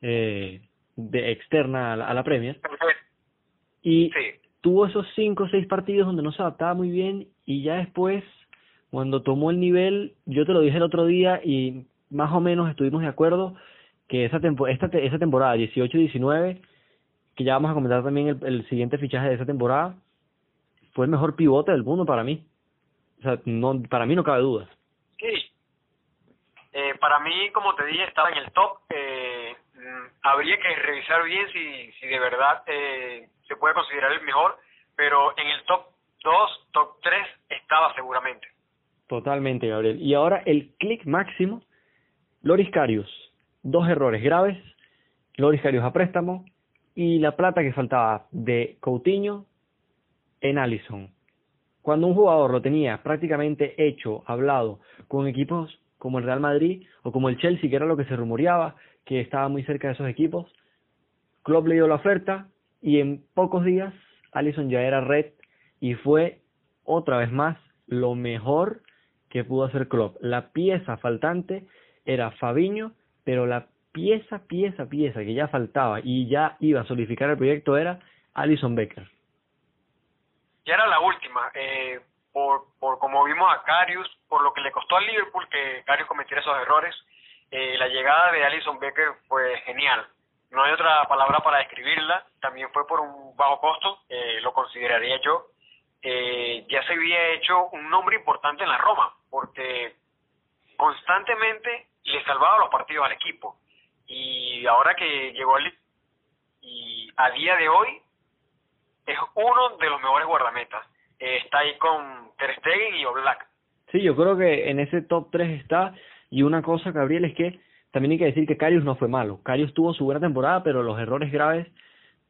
eh, de externa a la, Premier. Y tuvo esos cinco o seis partidos donde no se adaptaba muy bien y ya después cuando tomó el nivel, yo te lo dije el otro día y más o menos estuvimos de acuerdo que esa, tempo, esta, esa temporada 18-19, que ya vamos a comentar también el, el, siguiente fichaje de esa temporada, fue el mejor pivote del mundo para mí. O sea, no, para mí no cabe duda. Sí. Eh, para mí, como te dije, estaba en el top. Eh, habría que revisar bien si, si de verdad eh, se puede considerar el mejor, pero en el top 2, top 3 estaba seguramente. Totalmente, Gabriel. Y ahora el clic máximo, Loris Carius. Dos errores graves, Loris Carius a préstamo y la plata que faltaba de Coutinho en Allison. Cuando un jugador lo tenía prácticamente hecho, hablado, con equipos como el Real Madrid o como el Chelsea, que era lo que se rumoreaba, que estaba muy cerca de esos equipos. Klopp le dio la oferta y en pocos días Allison ya era red y fue otra vez más lo mejor que pudo hacer Klopp. La pieza faltante era Fabiño, pero la pieza, pieza, pieza que ya faltaba y ya iba a solidificar el proyecto era Alison Becker. Ya era la última, eh, por, por como vimos a Carius, por lo que le costó al Liverpool que Carius cometiera esos errores, eh, la llegada de Alison Becker fue genial. No hay otra palabra para describirla, también fue por un bajo costo, eh, lo consideraría yo. Eh, ya se había hecho un nombre importante en la Roma, porque constantemente le salvaba los partidos al equipo. Y ahora que llegó al y a día de hoy es uno de los mejores guardametas. Eh, está ahí con Ter Stegen y Oblak. Sí, yo creo que en ese top 3 está. Y una cosa, Gabriel, es que también hay que decir que Carius no fue malo. Carius tuvo su buena temporada, pero los errores graves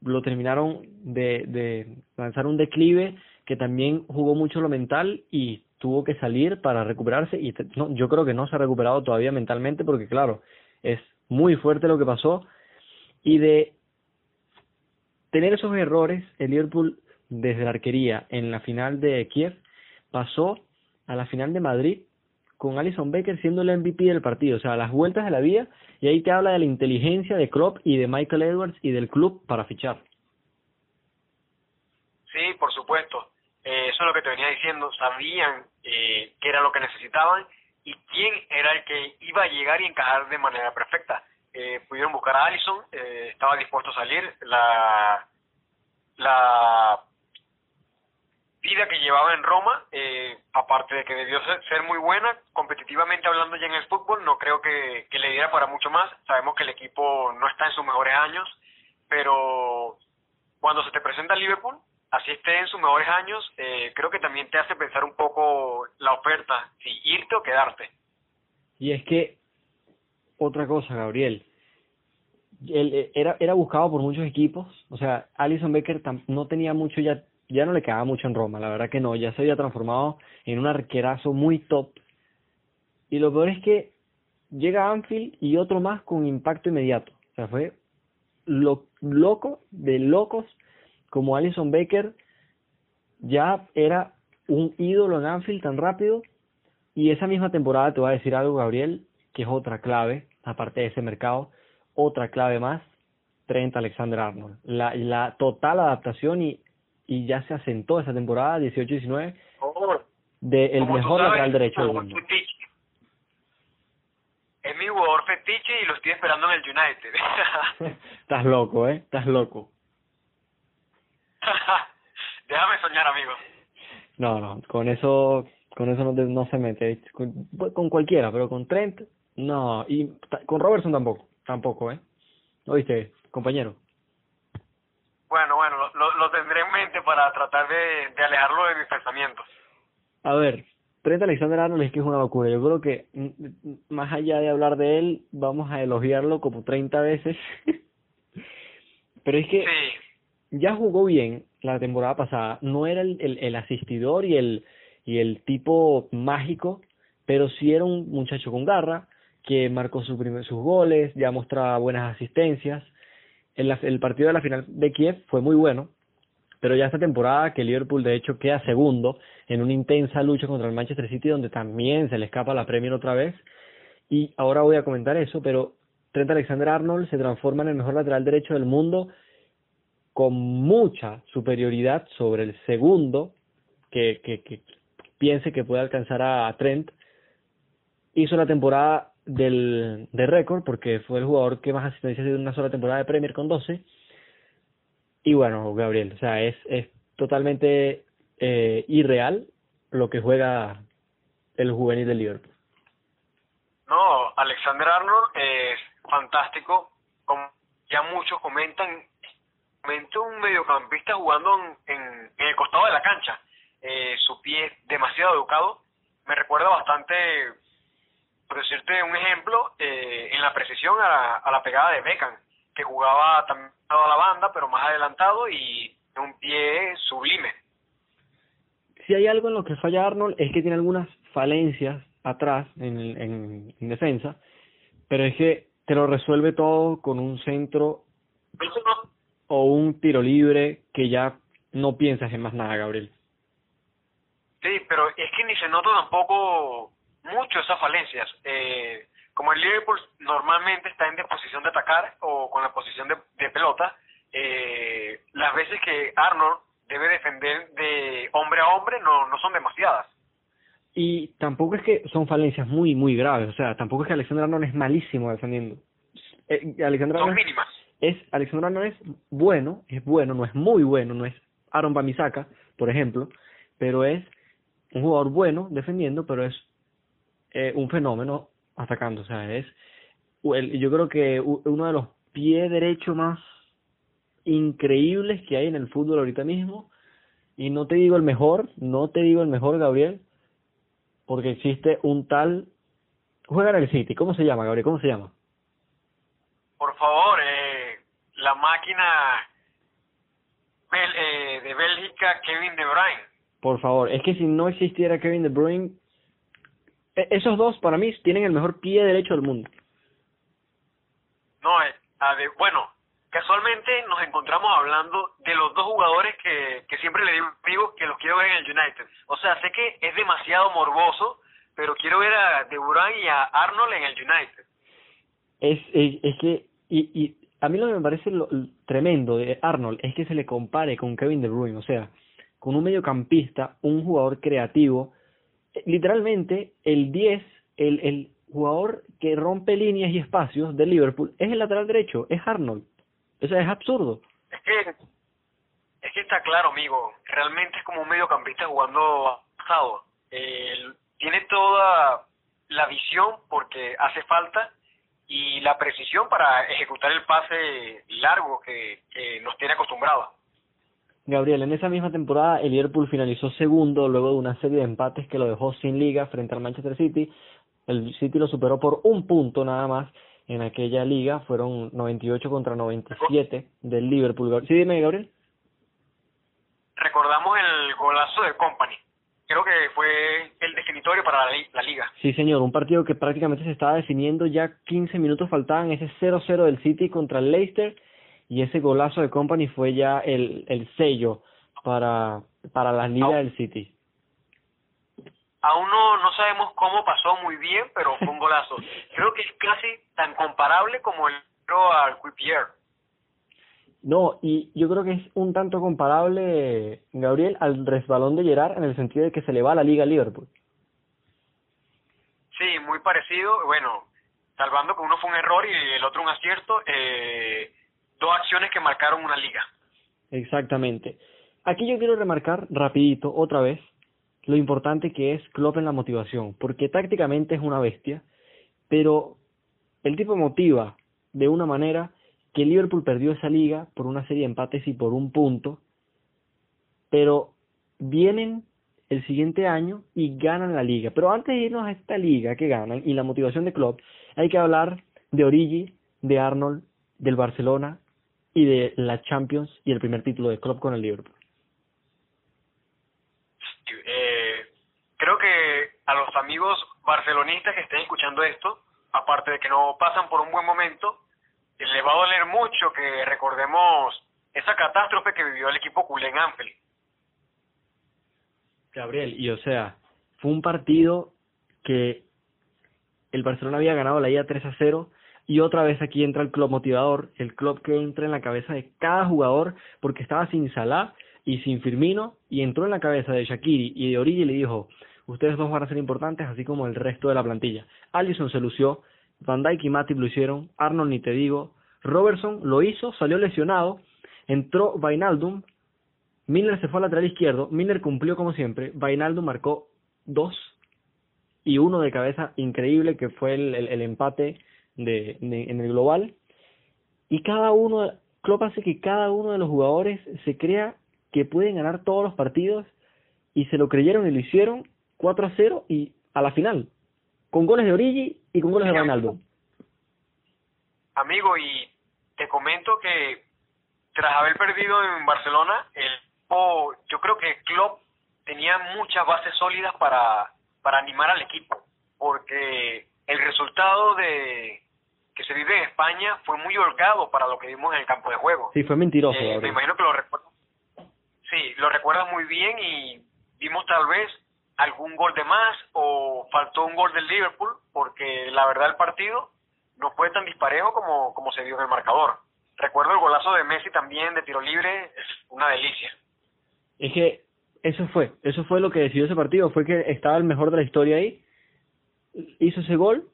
lo terminaron de, de lanzar un declive que también jugó mucho lo mental y tuvo que salir para recuperarse y no, yo creo que no se ha recuperado todavía mentalmente porque claro, es muy fuerte lo que pasó y de tener esos errores, el Liverpool desde la arquería en la final de Kiev pasó a la final de Madrid con Alison Becker siendo el MVP del partido, o sea, las vueltas de la vía, y ahí te habla de la inteligencia de Klopp y de Michael Edwards y del club para fichar. Sí, por supuesto. Eh, eso es lo que te venía diciendo. Sabían eh, qué era lo que necesitaban y quién era el que iba a llegar y encajar de manera perfecta. Eh, pudieron buscar a Allison, eh, estaba dispuesto a salir. La, la vida que llevaba en Roma, eh, aparte de que debió ser, muy buena, competitivamente hablando ya en el fútbol, no creo que, que le diera para mucho más. Sabemos que el equipo no está en sus mejores años, pero cuando se te presenta el Liverpool, así esté en sus mejores años, eh, creo que también te hace pensar un poco la oferta, si irte o quedarte. Y es que, otra cosa, Gabriel, él eh, era, era buscado por muchos equipos, o sea, Alison Becker no tenía mucho ya ya no le quedaba mucho en Roma, la verdad que no, ya se había transformado en un arquerazo muy top. Y lo peor es que llega Anfield y otro más con impacto inmediato. O sea, fue lo, loco de locos como Alison Baker ya era un ídolo en Anfield tan rápido. Y esa misma temporada te voy a decir algo, Gabriel, que es otra clave, aparte de ese mercado, otra clave más, Trent Alexander Arnold. La, la total adaptación y y ya se asentó esa temporada 18-19 de el mejor lateral derecho del mundo. Es mi jugador fetiche y lo estoy esperando en el United. [laughs] Estás loco, ¿eh? Estás loco. [laughs] Déjame soñar, amigo. No, no, con eso con eso no, no se mete. Con, con, cualquiera, pero con Trent, no. Y con Robertson tampoco, tampoco, ¿eh? ¿Oíste, compañero? Bueno, bueno, lo, lo tendré en mente para tratar de, de alejarlo de mis pensamientos. A ver, Trent Alexander Arnold es que es una locura. Yo creo que mm, más allá de hablar de él, vamos a elogiarlo como 30 veces. [laughs] Pero es que ya jugó bien la temporada pasada. No era el, el, el, asistidor y el, y el tipo mágico, pero sí era un muchacho con garra que marcó su primer, sus goles, ya mostraba buenas asistencias el, partido de la final de Kiev fue muy bueno, pero ya esta temporada que Liverpool de hecho queda segundo en una intensa lucha contra el Manchester City donde también se le escapa la Premier otra vez y ahora voy a comentar eso, pero Trent Alexander Arnold se transforma en el mejor lateral derecho del mundo con mucha superioridad sobre el segundo que, que, que piense que puede alcanzar a Trent. Hizo la temporada del, de récord, porque fue el jugador que más asistencias dio en una sola temporada de Premier con 12. Y bueno, Gabriel, o sea, es, es totalmente eh, irreal lo que juega el juvenil del Liverpool. No, Alexander Arnold es fantástico, como ya muchos comentan, comenta un mediocampista jugando en, en, el costado de la cancha. Eh, su pie es demasiado educado, me recuerda bastante por decirte un ejemplo, eh, en la precisión a la, pegada de Beckham, que jugaba también a la banda, pero más adelantado y un pie sublime. Si hay algo en lo que falla Arnold es que tiene algunas falencias atrás en, en, en defensa, pero es que te lo resuelve todo con un centro o un tiro libre que ya no piensas en más nada, Gabriel. Sí, pero es que ni se nota tampoco mucho esas falencias. Eh, como el Liverpool normalmente está en disposición de atacar o con la posición de, de pelota, eh, las veces que Arnold debe defender de hombre a hombre no, no son demasiadas. Y tampoco es que son falencias muy, muy graves. O sea, tampoco es que Alexander Arnold es malísimo defendiendo. Eh, Alexander Son Arnold mínimas. es Alexander Arnold es bueno, es bueno, no es muy bueno, no es Aaron Bamisaka, por ejemplo, pero es un jugador bueno defendiendo, pero es eh, un fenómeno atacando, o sea, es el- yo creo que uno de los pies derechos más increíbles que hay en el fútbol ahorita mismo, y no te digo el mejor, no te digo el mejor, Gabriel, porque existe un tal juega en el City, ¿cómo se llama, Gabriel? ¿Cómo se llama? Por favor, eh, la máquina Bel- eh, de Bélgica, Kevin De Bruyne. Por favor, es que si no existiera Kevin De Bruyne, esos dos para mí tienen el mejor pie derecho del mundo. No, eh, a bueno, casualmente nos encontramos hablando de los dos jugadores que, que siempre le digo, que los quiero ver en el United. O sea, sé que es demasiado morboso, pero quiero ver a De Bruyne y a Arnold en el United. Es, es, es que, y, y a mí lo que me parece lo, lo tremendo de Arnold es que se le compare con Kevin De Bruyne, o sea, con un mediocampista, un jugador creativo, literalmente el 10, el, el jugador que rompe líneas y espacios de Liverpool es el lateral derecho, es Arnold. O es absurdo. Es que, es que está claro, amigo. Realmente es como un mediocampista jugando avanzado. Eh, tiene toda la visión porque hace falta y la precisión para ejecutar el pase largo que, que nos tiene acostumbrados. Gabriel, en esa misma temporada el Liverpool finalizó segundo luego de una serie de empates que lo dejó sin liga frente al Manchester City. El City lo superó por un punto nada más en aquella liga. Fueron 98 contra 97 del Liverpool. Sí, dime, Gabriel. Recordamos el golazo de Company. Creo que fue el definitorio para la, li- la liga. Sí, señor, un partido que prácticamente se estaba definiendo, ya 15 minutos faltaban, ese 0-0 del City contra el Leicester y ese golazo de Company fue ya el, el sello para, para la liga del City. Aún no, no sabemos cómo pasó muy bien, pero fue un golazo. [laughs] Creo que es casi tan comparable como el otro al Quipier. No, y yo creo que es un tanto comparable, Gabriel, al resbalón de Gerard en el sentido de que se le va a la liga Liverpool. Sí, muy parecido. Bueno, salvando que uno fue un error y el otro un acierto, eh, dos acciones que marcaron una liga. Exactamente. Aquí yo quiero remarcar rapidito otra vez lo importante que es Klopp en la motivación, porque tácticamente es una bestia, pero el tipo motiva de una manera que Liverpool perdió esa liga por una serie de empates y por un punto, pero vienen el siguiente año y ganan la liga. Pero antes de irnos a esta liga que ganan y la motivación de Klopp, hay que hablar de Origi, de Arnold, del Barcelona y de la Champions y el primer título de Klopp con el Liverpool. Eh, creo que a los amigos barcelonistas que estén escuchando esto, aparte de que no pasan por un buen momento, les va a doler mucho que recordemos esa catástrofe que vivió el equipo culé en Anfield. Gabriel, y o sea, fue un partido que el Barcelona había ganado la ida 3 a 0 y otra vez aquí entra el club motivador, el club que entra en la cabeza de cada jugador porque estaba sin Salah y sin Firmino y entró en la cabeza de Shakiri y de Origi y le dijo, ustedes dos van a ser importantes así como el resto de la plantilla. Allison se lució, Van Dijk y Matip lo hicieron, Arnold ni te digo, Robertson lo hizo, salió lesionado, entró Vainaldum, Milner se fue al lateral izquierdo, Milner cumplió como siempre, Vainaldum marcó dos y uno de cabeza increíble que fue el, el, el empate de, en el global y cada uno Klopp hace que cada uno de los jugadores se crea que pueden ganar todos los partidos y se lo creyeron y lo hicieron 4 a 0 y a la final con goles de Origi y con goles de Vainaldum Amigo, y te comento que tras haber perdido en Barcelona, el oh, yo creo que Klopp tenía muchas bases sólidas para, para animar al equipo. porque el resultado de que se vive en España fue muy holgado para lo que vimos en el campo de juego. Sí, fue mentiroso. Eh, me imagino que lo recuerdo. Sí, lo recuerdas muy bien y vimos tal vez algún gol de más o faltó un gol del Liverpool porque la verdad el partido no fue tan disparejo como, como se vio en el marcador. Recuerdo el golazo de Messi también de tiro libre, una delicia. Es que eso fue, eso fue lo que decidió ese partido, fue que estaba el mejor de la historia ahí, hizo ese gol,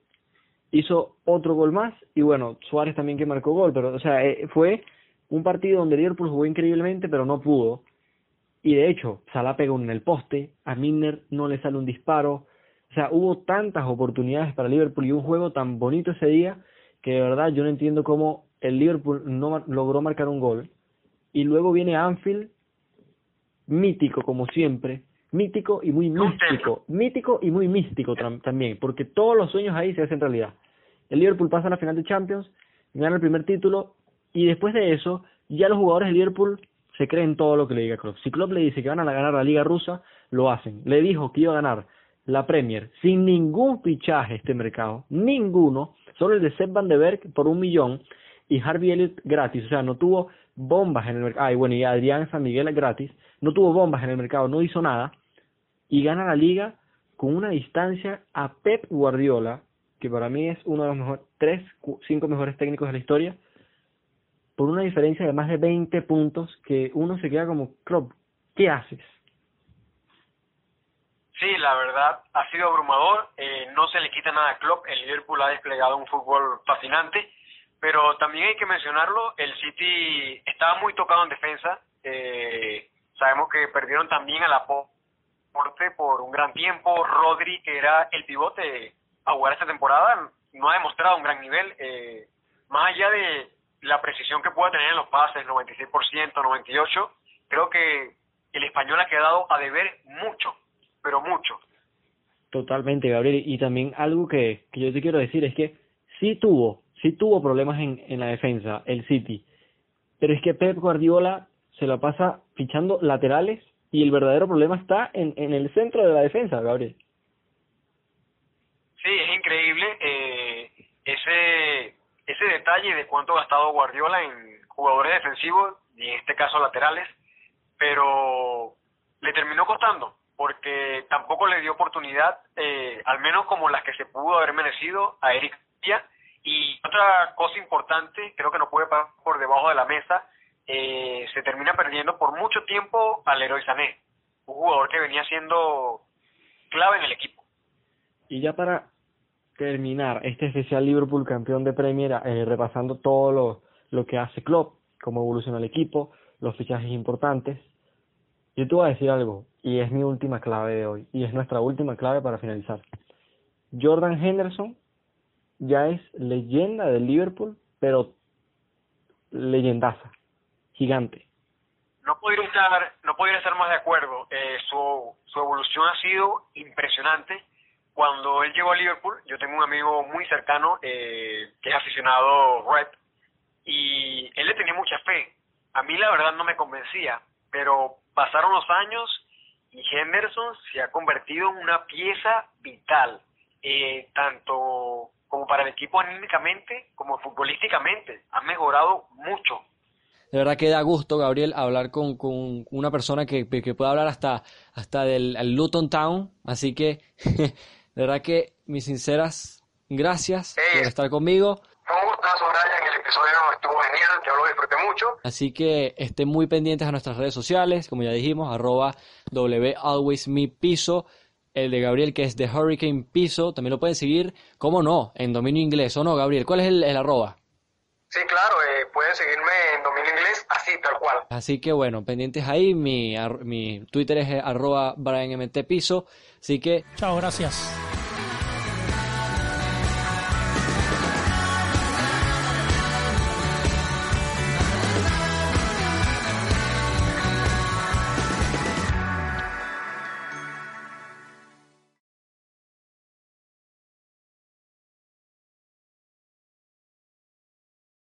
hizo otro gol más y bueno, Suárez también que marcó gol, pero o sea, eh, fue un partido donde Liverpool jugó increíblemente, pero no pudo. Y de hecho, Salah pegó en el poste, a Milner no le sale un disparo. O sea, hubo tantas oportunidades para Liverpool y un juego tan bonito ese día que de verdad yo no entiendo cómo el Liverpool no logró marcar un gol. Y luego viene Anfield, mítico como siempre, mítico y muy místico, mítico y muy místico también, porque todos los sueños ahí se hacen realidad. El Liverpool pasa a la final de Champions, gana el primer título y después de eso ya los jugadores del Liverpool se creen todo lo que le diga Klopp. Si Klopp le dice que van a ganar la Liga Rusa, lo hacen. Le dijo que iba a ganar la Premier sin ningún fichaje este mercado, ninguno, solo el de Seb Van de Berg por un millón y Harvey Elliott gratis, o sea, no tuvo bombas en el mercado, ay bueno, y Adrián San Miguel gratis, no tuvo bombas en el mercado, no hizo nada, y gana la liga con una distancia a Pep Guardiola, que para mí es uno de los mejores, tres, cinco mejores técnicos de la historia, por una diferencia de más de 20 puntos que uno se queda como, Klopp, ¿qué haces? Sí, la verdad ha sido abrumador, eh, no se le quita nada a Klopp, el Liverpool ha desplegado un fútbol fascinante, pero también hay que mencionarlo, el City estaba muy tocado en defensa, eh, sabemos que perdieron también a la porte por un gran tiempo, Rodri, que era el pivote a jugar esta temporada, no ha demostrado un gran nivel, eh, más allá de la precisión que pueda tener en los pases, 96%, 98%, creo que el español ha quedado a deber mucho, pero mucho. Totalmente, Gabriel. Y también algo que, que yo te quiero decir es que sí tuvo, sí tuvo problemas en, en la defensa, el City. Pero es que Pep Guardiola se lo pasa fichando laterales y el verdadero problema está en, en el centro de la defensa, Gabriel. Sí, es increíble. Eh, ese ese detalle de cuánto ha gastado Guardiola en jugadores defensivos y en este caso laterales, pero le terminó costando porque tampoco le dio oportunidad, eh, al menos como las que se pudo haber merecido a Eric García. Y otra cosa importante, creo que no puede pasar por debajo de la mesa, eh, se termina perdiendo por mucho tiempo al Leroy Sané, un jugador que venía siendo clave en el equipo. Y ya para terminar este especial Liverpool campeón de Premier eh, repasando todo lo, lo que hace Klopp, cómo evoluciona el equipo, los fichajes importantes. Yo te voy a decir algo, y es mi última clave de hoy, y es nuestra última clave para finalizar. Jordan Henderson ya es leyenda del Liverpool, pero leyendaza, gigante. No podría estar, no podría estar más de acuerdo. Eh, su, su evolución ha sido impresionante cuando él llegó a Liverpool, yo tengo un amigo muy cercano eh, que es aficionado Red y él le tenía mucha fe. A mí la verdad no me convencía, pero pasaron los años y Henderson se ha convertido en una pieza vital, eh, tanto como para el equipo anímicamente como futbolísticamente. Ha mejorado mucho. De verdad que da gusto, Gabriel, hablar con, con una persona que, que pueda hablar hasta, hasta del Luton Town. Así que [laughs] De verdad que mis sinceras gracias por estar conmigo. Fue un gustazo, Brian. El episodio estuvo genial, yo lo disfruté mucho. Así que estén muy pendientes a nuestras redes sociales, como ya dijimos, arroba piso, el de Gabriel que es de Hurricane Piso, también lo pueden seguir, como no, en dominio inglés, ¿o no, Gabriel? ¿Cuál es el, el arroba? Sí, claro, eh, pueden seguirme en dominio inglés, así, tal cual. Así que bueno, pendientes ahí, mi, mi Twitter es arroba Brian Piso, así que... Chao, gracias.